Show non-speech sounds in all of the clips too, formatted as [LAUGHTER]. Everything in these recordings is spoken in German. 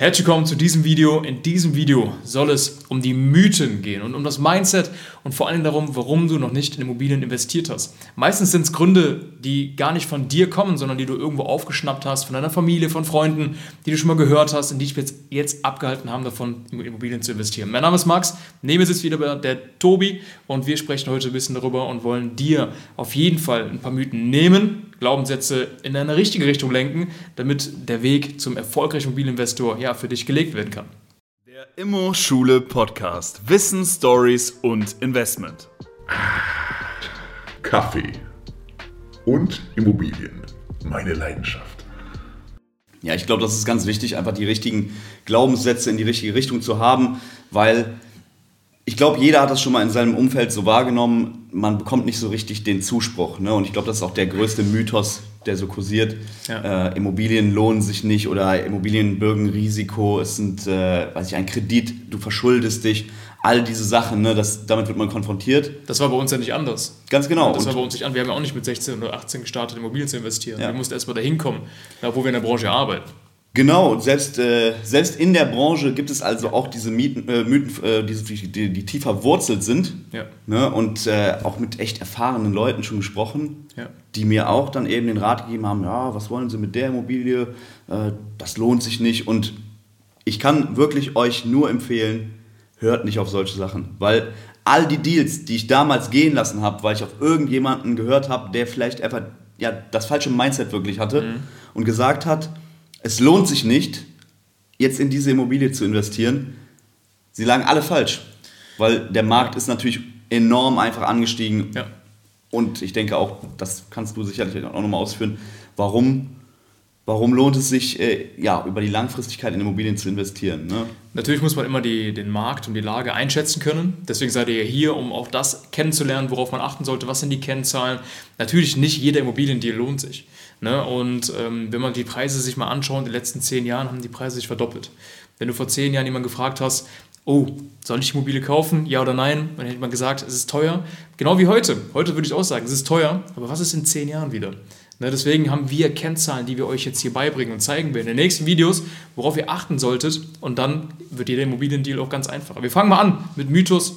Herzlich willkommen zu diesem Video. In diesem Video soll es um die Mythen gehen und um das Mindset und vor allem darum, warum du noch nicht in Immobilien investiert hast. Meistens sind es Gründe, die gar nicht von dir kommen, sondern die du irgendwo aufgeschnappt hast, von deiner Familie, von Freunden, die du schon mal gehört hast und die dich jetzt, jetzt abgehalten haben, davon in Immobilien zu investieren. Mein Name ist Max, neben mir sitzt wieder der Tobi und wir sprechen heute ein bisschen darüber und wollen dir auf jeden Fall ein paar Mythen nehmen, Glaubenssätze in eine richtige Richtung lenken, damit der Weg zum erfolgreichen Immobilieninvestor ja für dich gelegt werden kann. Der Immo Schule Podcast. Wissen, Stories und Investment. Kaffee und Immobilien. Meine Leidenschaft. Ja, ich glaube, das ist ganz wichtig, einfach die richtigen Glaubenssätze in die richtige Richtung zu haben, weil ich glaube, jeder hat das schon mal in seinem Umfeld so wahrgenommen, man bekommt nicht so richtig den Zuspruch. Ne? Und ich glaube, das ist auch der größte Mythos, der so kursiert. Ja. Äh, Immobilien lohnen sich nicht oder Immobilien bürgen Risiko, es sind, äh, weiß ich, ein Kredit, du verschuldest dich. All diese Sachen, ne, das, damit wird man konfrontiert. Das war bei uns ja nicht anders. Ganz genau. Das war bei uns nicht anders. Wir haben ja auch nicht mit 16 oder 18 gestartet, Immobilien zu investieren. Ja. Wir mussten erstmal dahin kommen, wo wir in der Branche arbeiten. Genau, selbst, äh, selbst in der Branche gibt es also auch diese Mieten, äh, Mythen, äh, die, die, die, tiefer wurzelt sind. Ja. Ne? Und äh, auch mit echt erfahrenen Leuten schon gesprochen, ja. die mir auch dann eben den Rat gegeben haben, ja, was wollen Sie mit der Immobilie? Äh, das lohnt sich nicht. Und ich kann wirklich euch nur empfehlen, hört nicht auf solche Sachen. Weil all die Deals, die ich damals gehen lassen habe, weil ich auf irgendjemanden gehört habe, der vielleicht einfach ja, das falsche Mindset wirklich hatte mhm. und gesagt hat, es lohnt sich nicht, jetzt in diese Immobilie zu investieren. Sie lagen alle falsch, weil der Markt ist natürlich enorm einfach angestiegen. Ja. Und ich denke auch, das kannst du sicherlich auch nochmal ausführen, warum, warum lohnt es sich, äh, ja, über die Langfristigkeit in Immobilien zu investieren. Ne? Natürlich muss man immer die, den Markt und die Lage einschätzen können. Deswegen seid ihr hier, um auch das kennenzulernen, worauf man achten sollte. Was sind die Kennzahlen? Natürlich nicht jeder Immobiliendeal lohnt sich. Ne? Und ähm, wenn man die Preise sich mal anschaut, in den letzten zehn Jahren haben die Preise sich verdoppelt. Wenn du vor zehn Jahren jemanden gefragt hast, oh, soll ich die Immobilie kaufen? Ja oder nein? Dann hätte man gesagt, es ist teuer. Genau wie heute. Heute würde ich auch sagen, es ist teuer. Aber was ist in zehn Jahren wieder? Ne, deswegen haben wir Kennzahlen, die wir euch jetzt hier beibringen und zeigen wir in den nächsten Videos, worauf ihr achten solltet. Und dann wird jeder Immobiliendeal auch ganz einfacher. Wir fangen mal an mit Mythos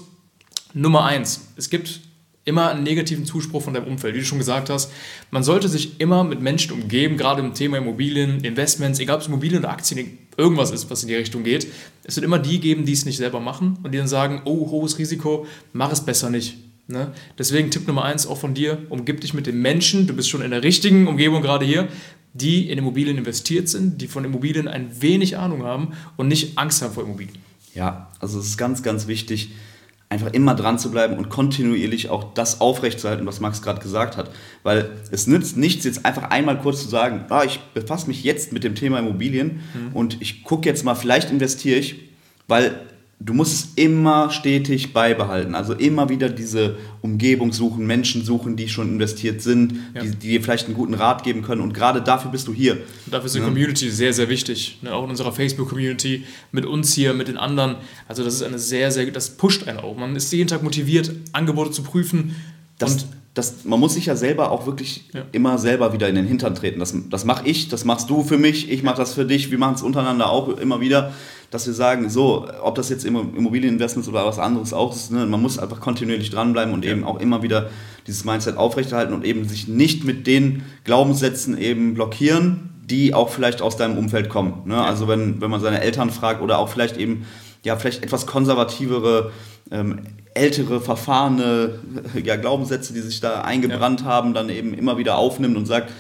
Nummer 1. Es gibt immer einen negativen Zuspruch von deinem Umfeld, wie du schon gesagt hast. Man sollte sich immer mit Menschen umgeben, gerade im Thema Immobilien, Investments, egal ob es Immobilien oder Aktien, irgendwas ist, was in die Richtung geht. Es wird immer die geben, die es nicht selber machen und die dann sagen, oh, hohes Risiko, mach es besser nicht. Ne? Deswegen Tipp Nummer eins auch von dir, umgib dich mit den Menschen, du bist schon in der richtigen Umgebung gerade hier, die in Immobilien investiert sind, die von Immobilien ein wenig Ahnung haben und nicht Angst haben vor Immobilien. Ja, also es ist ganz, ganz wichtig, einfach immer dran zu bleiben und kontinuierlich auch das aufrechtzuerhalten, was Max gerade gesagt hat. Weil es nützt nichts, jetzt einfach einmal kurz zu sagen, ah, ich befasse mich jetzt mit dem Thema Immobilien mhm. und ich gucke jetzt mal, vielleicht investiere ich, weil du musst es immer stetig beibehalten. Also immer wieder diese Umgebung suchen, Menschen suchen, die schon investiert sind, ja. die, die, dir vielleicht einen guten Rat geben können. Und gerade dafür bist du hier. Und dafür ist die ja. Community sehr, sehr wichtig. Ne? Auch in unserer Facebook-Community, mit uns hier, mit den anderen. Also das ist eine sehr, sehr, das pusht einen auch. Man ist jeden Tag motiviert, Angebote zu prüfen. Das, und das, man muss sich ja selber auch wirklich ja. immer selber wieder in den Hintern treten. Das, das mache ich, das machst du für mich, ich mache das für dich, wir machen es untereinander auch immer wieder, dass wir sagen, so, ob das jetzt Immobilieninvestments oder was anderes auch ist, ne, man muss einfach kontinuierlich dranbleiben und ja. eben auch immer wieder dieses Mindset aufrechterhalten und eben sich nicht mit den Glaubenssätzen eben blockieren, die auch vielleicht aus deinem Umfeld kommen. Ne? Ja. Also wenn, wenn man seine Eltern fragt oder auch vielleicht eben ja, vielleicht etwas konservativere ähm, ältere, verfahrene [LAUGHS] ja, Glaubenssätze, die sich da eingebrannt ja. haben, dann eben immer wieder aufnimmt und sagt,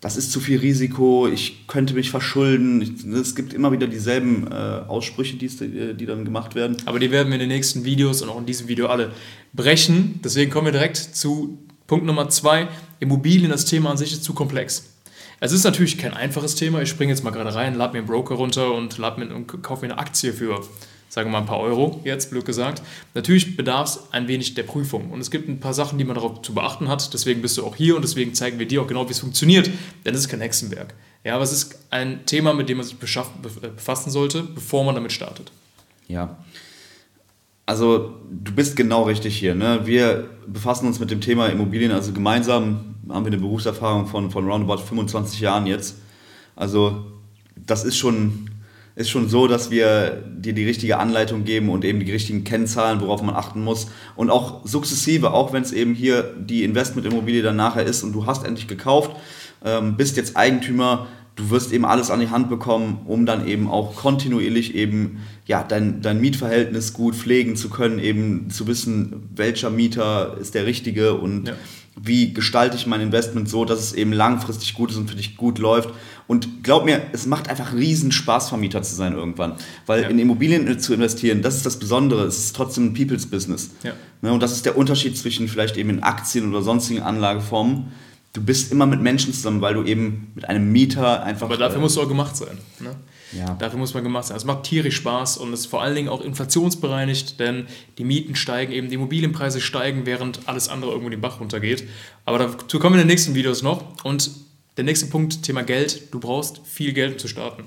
das ist zu viel Risiko, ich könnte mich verschulden. Es gibt immer wieder dieselben äh, Aussprüche, die, äh, die dann gemacht werden. Aber die werden wir in den nächsten Videos und auch in diesem Video alle brechen. Deswegen kommen wir direkt zu Punkt Nummer zwei. Immobilien, das Thema an sich ist zu komplex. Es ist natürlich kein einfaches Thema. Ich springe jetzt mal gerade rein, lade mir einen Broker runter und, lad mir, und kaufe mir eine Aktie für sagen wir mal ein paar Euro, jetzt blöd gesagt. Natürlich bedarf es ein wenig der Prüfung. Und es gibt ein paar Sachen, die man darauf zu beachten hat. Deswegen bist du auch hier und deswegen zeigen wir dir auch genau, wie es funktioniert. Denn es ist kein Hexenwerk. Ja, aber es ist ein Thema, mit dem man sich äh, befassen sollte, bevor man damit startet. Ja. Also du bist genau richtig hier. Ne? Wir befassen uns mit dem Thema Immobilien. Also gemeinsam haben wir eine Berufserfahrung von, von roundabout 25 Jahren jetzt. Also das ist schon ist schon so, dass wir dir die richtige Anleitung geben und eben die richtigen Kennzahlen, worauf man achten muss. Und auch sukzessive, auch wenn es eben hier die Investmentimmobilie dann nachher ist und du hast endlich gekauft, ähm, bist jetzt Eigentümer, du wirst eben alles an die Hand bekommen, um dann eben auch kontinuierlich eben ja, dein, dein Mietverhältnis gut pflegen zu können, eben zu wissen, welcher Mieter ist der richtige und ja. Wie gestalte ich mein Investment so, dass es eben langfristig gut ist und für dich gut läuft. Und glaub mir, es macht einfach riesen Spaß, Vermieter zu sein irgendwann. Weil ja. in Immobilien zu investieren, das ist das Besondere. Es ist trotzdem ein People's Business. Ja. Ne, und das ist der Unterschied zwischen vielleicht eben in Aktien oder sonstigen Anlageformen. Du bist immer mit Menschen zusammen, weil du eben mit einem Mieter einfach. Aber dafür äh, musst du auch gemacht sein. Ne? Ja. Dafür muss man gemacht sein. Es macht tierisch Spaß und es ist vor allen Dingen auch inflationsbereinigt, denn die Mieten steigen eben, die Immobilienpreise steigen, während alles andere irgendwo den Bach runtergeht. Aber dazu kommen wir in den nächsten Videos noch. Und der nächste Punkt, Thema Geld. Du brauchst viel Geld, um zu starten.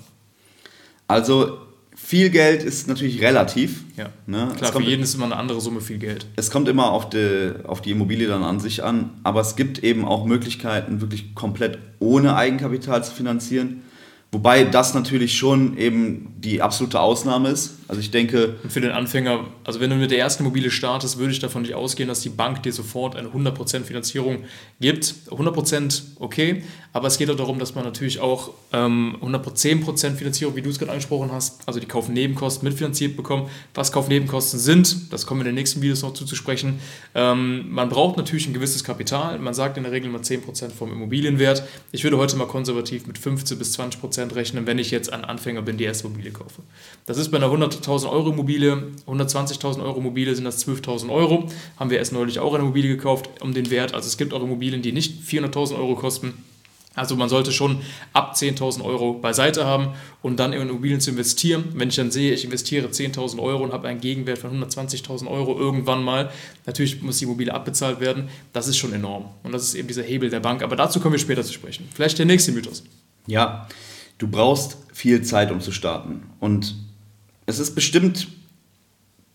Also viel Geld ist natürlich relativ. Ja. Ne? Klar, für jeden ist immer eine andere Summe viel Geld. Es kommt immer auf die, auf die Immobilie dann an sich an, aber es gibt eben auch Möglichkeiten, wirklich komplett ohne Eigenkapital zu finanzieren. Wobei das natürlich schon eben die absolute Ausnahme ist. Also ich denke. Und für den Anfänger, also wenn du mit der ersten Immobilie startest, würde ich davon nicht ausgehen, dass die Bank dir sofort eine 100% Finanzierung gibt. 100% okay, aber es geht auch darum, dass man natürlich auch ähm, 110% Finanzierung, wie du es gerade angesprochen hast, also die Kaufnebenkosten mitfinanziert bekommt. Was Kaufnebenkosten sind, das kommen wir in den nächsten Videos noch zuzusprechen. Ähm, man braucht natürlich ein gewisses Kapital. Man sagt in der Regel mal 10% vom Immobilienwert. Ich würde heute mal konservativ mit 15 bis 20% rechnen, wenn ich jetzt ein Anfänger bin, die erste Immobilie kaufe. Das ist bei einer 100 100.000 Euro Immobilie, 120.000 Euro Immobilie sind das 12.000 Euro. Haben wir erst neulich auch eine Immobilie gekauft um den Wert. Also es gibt auch Immobilien, die nicht 400.000 Euro kosten. Also man sollte schon ab 10.000 Euro beiseite haben und dann in Immobilien zu investieren. Wenn ich dann sehe, ich investiere 10.000 Euro und habe einen Gegenwert von 120.000 Euro irgendwann mal, natürlich muss die Immobilie abbezahlt werden, das ist schon enorm. Und das ist eben dieser Hebel der Bank. Aber dazu kommen wir später zu sprechen. Vielleicht der nächste Mythos. Ja, du brauchst viel Zeit, um zu starten. Und es ist bestimmt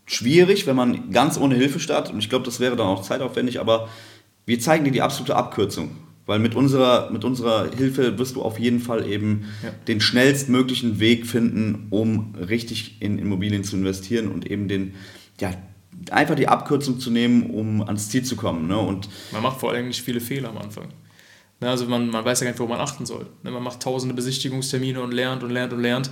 schwierig, wenn man ganz ohne Hilfe startet. Und ich glaube, das wäre dann auch zeitaufwendig, aber wir zeigen dir die absolute Abkürzung. Weil mit unserer, mit unserer Hilfe wirst du auf jeden Fall eben ja. den schnellstmöglichen Weg finden, um richtig in Immobilien zu investieren und eben den, ja, einfach die Abkürzung zu nehmen, um ans Ziel zu kommen. Ne? Und man macht vor allem nicht viele Fehler am Anfang. Ne, also man, man weiß ja gar nicht, worauf man achten soll. Ne, man macht tausende Besichtigungstermine und lernt und lernt und lernt.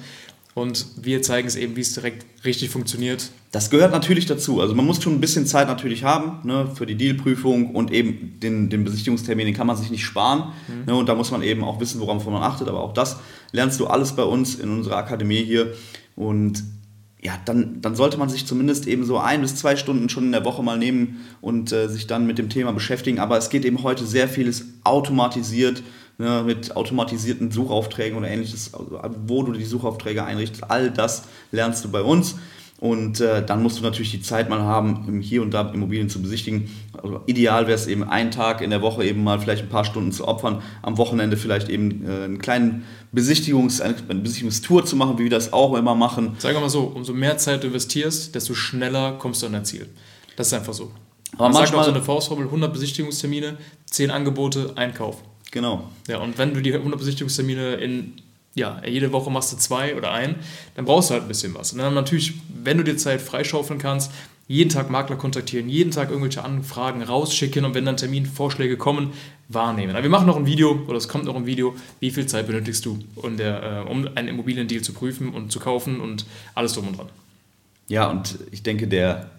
Und wir zeigen es eben, wie es direkt richtig funktioniert. Das gehört natürlich dazu. Also man muss schon ein bisschen Zeit natürlich haben ne, für die Dealprüfung und eben den, den Besichtigungstermin, den kann man sich nicht sparen. Mhm. Ne, und da muss man eben auch wissen, worauf man achtet. Aber auch das lernst du alles bei uns in unserer Akademie hier. Und ja, dann, dann sollte man sich zumindest eben so ein bis zwei Stunden schon in der Woche mal nehmen und äh, sich dann mit dem Thema beschäftigen. Aber es geht eben heute sehr vieles automatisiert ne, mit automatisierten Suchaufträgen oder ähnliches, also, wo du die Suchaufträge einrichtest. All das lernst du bei uns. Und äh, dann musst du natürlich die Zeit mal haben, hier und da Immobilien zu besichtigen. Also ideal wäre es eben einen Tag in der Woche eben mal vielleicht ein paar Stunden zu opfern, am Wochenende vielleicht eben äh, einen kleinen Besichtigungs-, eine Besichtigungstour zu machen, wie wir das auch immer machen. Sagen wir mal so, umso mehr Zeit du investierst, desto schneller kommst du an dein Ziel. Das ist einfach so. Aber Man manchmal sagt auch so eine Faustformel, 100 Besichtigungstermine, 10 Angebote, Einkauf. Genau. Ja, und wenn du die 100 Besichtigungstermine in, ja, jede Woche machst du zwei oder ein, dann brauchst du halt ein bisschen was. Und dann natürlich, wenn du dir Zeit freischaufeln kannst, jeden Tag Makler kontaktieren, jeden Tag irgendwelche Anfragen rausschicken und wenn dann Terminvorschläge kommen, wahrnehmen. Aber wir machen noch ein Video, oder es kommt noch ein Video, wie viel Zeit benötigst du, um, der, äh, um einen Immobiliendeal zu prüfen und zu kaufen und alles drum und dran. Ja, und ich denke, der,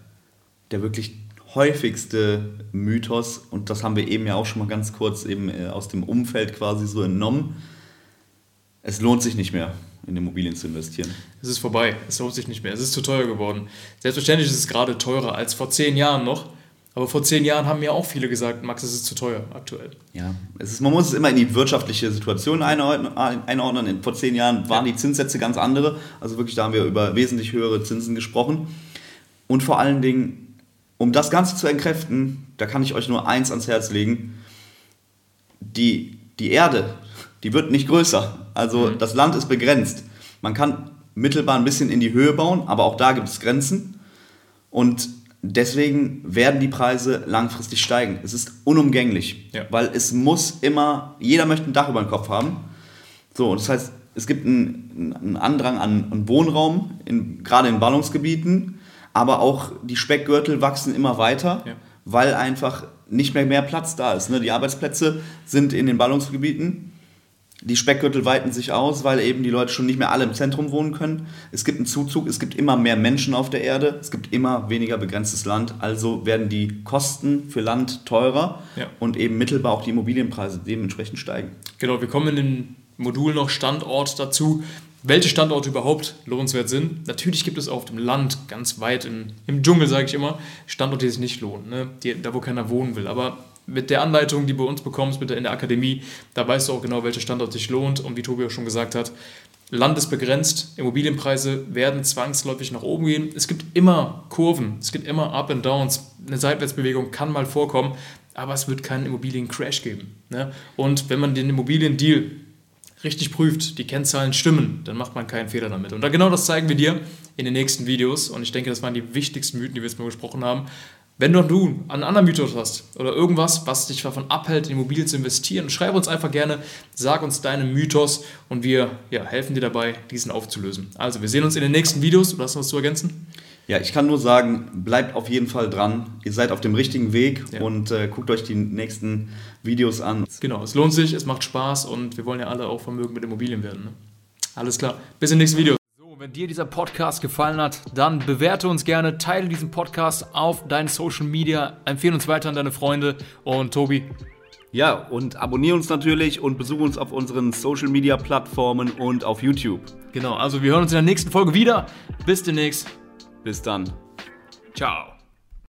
der wirklich häufigste Mythos, und das haben wir eben ja auch schon mal ganz kurz eben äh, aus dem Umfeld quasi so entnommen, es lohnt sich nicht mehr, in Immobilien zu investieren. Es ist vorbei, es lohnt sich nicht mehr, es ist zu teuer geworden. Selbstverständlich ist es gerade teurer als vor zehn Jahren noch, aber vor zehn Jahren haben mir auch viele gesagt, Max, es ist zu teuer aktuell. Ja, es ist, man muss es immer in die wirtschaftliche Situation einordnen. Vor zehn Jahren waren ja. die Zinssätze ganz andere. Also wirklich, da haben wir über wesentlich höhere Zinsen gesprochen. Und vor allen Dingen um das Ganze zu entkräften, da kann ich euch nur eins ans Herz legen. Die, die Erde, die wird nicht größer. Also mhm. das Land ist begrenzt. Man kann mittelbar ein bisschen in die Höhe bauen, aber auch da gibt es Grenzen. Und deswegen werden die Preise langfristig steigen. Es ist unumgänglich, ja. weil es muss immer, jeder möchte ein Dach über den Kopf haben. So, das heißt, es gibt einen, einen Andrang an, an Wohnraum, in, gerade in Ballungsgebieten, aber auch die Speckgürtel wachsen immer weiter, ja. weil einfach nicht mehr mehr Platz da ist. Ne? Die Arbeitsplätze sind in den Ballungsgebieten die Speckgürtel weiten sich aus, weil eben die Leute schon nicht mehr alle im Zentrum wohnen können. Es gibt einen Zuzug, es gibt immer mehr Menschen auf der Erde, es gibt immer weniger begrenztes Land, also werden die Kosten für Land teurer ja. und eben mittelbar auch die Immobilienpreise dementsprechend steigen. Genau, wir kommen in den Modul noch Standort dazu. Welche Standorte überhaupt lohnenswert sind. Natürlich gibt es auf dem Land, ganz weit in, im Dschungel, sage ich immer, Standorte, die sich nicht lohnen, ne? die, da wo keiner wohnen will. Aber mit der Anleitung, die du bei uns bekommst, mit der, in der Akademie, da weißt du auch genau, welcher Standort sich lohnt. Und wie Tobi auch schon gesagt hat, Land ist begrenzt, Immobilienpreise werden zwangsläufig nach oben gehen. Es gibt immer Kurven, es gibt immer Up and Downs. Eine Seitwärtsbewegung kann mal vorkommen, aber es wird keinen Immobiliencrash geben. Ne? Und wenn man den Immobiliendeal richtig prüft, die Kennzahlen stimmen, dann macht man keinen Fehler damit. Und genau das zeigen wir dir in den nächsten Videos. Und ich denke, das waren die wichtigsten Mythen, die wir jetzt mal besprochen haben. Wenn du einen anderen Mythos hast oder irgendwas, was dich davon abhält, in Immobilien zu investieren, schreib uns einfach gerne, sag uns deinen Mythos und wir ja, helfen dir dabei, diesen aufzulösen. Also, wir sehen uns in den nächsten Videos. Du hast noch was zu ergänzen? Ja, ich kann nur sagen, bleibt auf jeden Fall dran. Ihr seid auf dem richtigen Weg ja. und äh, guckt euch die nächsten Videos an. Genau, es lohnt sich, es macht Spaß und wir wollen ja alle auch Vermögen mit Immobilien werden. Ne? Alles klar, bis im nächsten Video. Wenn dir dieser Podcast gefallen hat, dann bewerte uns gerne, teile diesen Podcast auf deinen Social Media, empfehle uns weiter an deine Freunde und Tobi. Ja, und abonniere uns natürlich und besuche uns auf unseren Social Media Plattformen und auf YouTube. Genau, also wir hören uns in der nächsten Folge wieder. Bis demnächst. Bis dann. Ciao.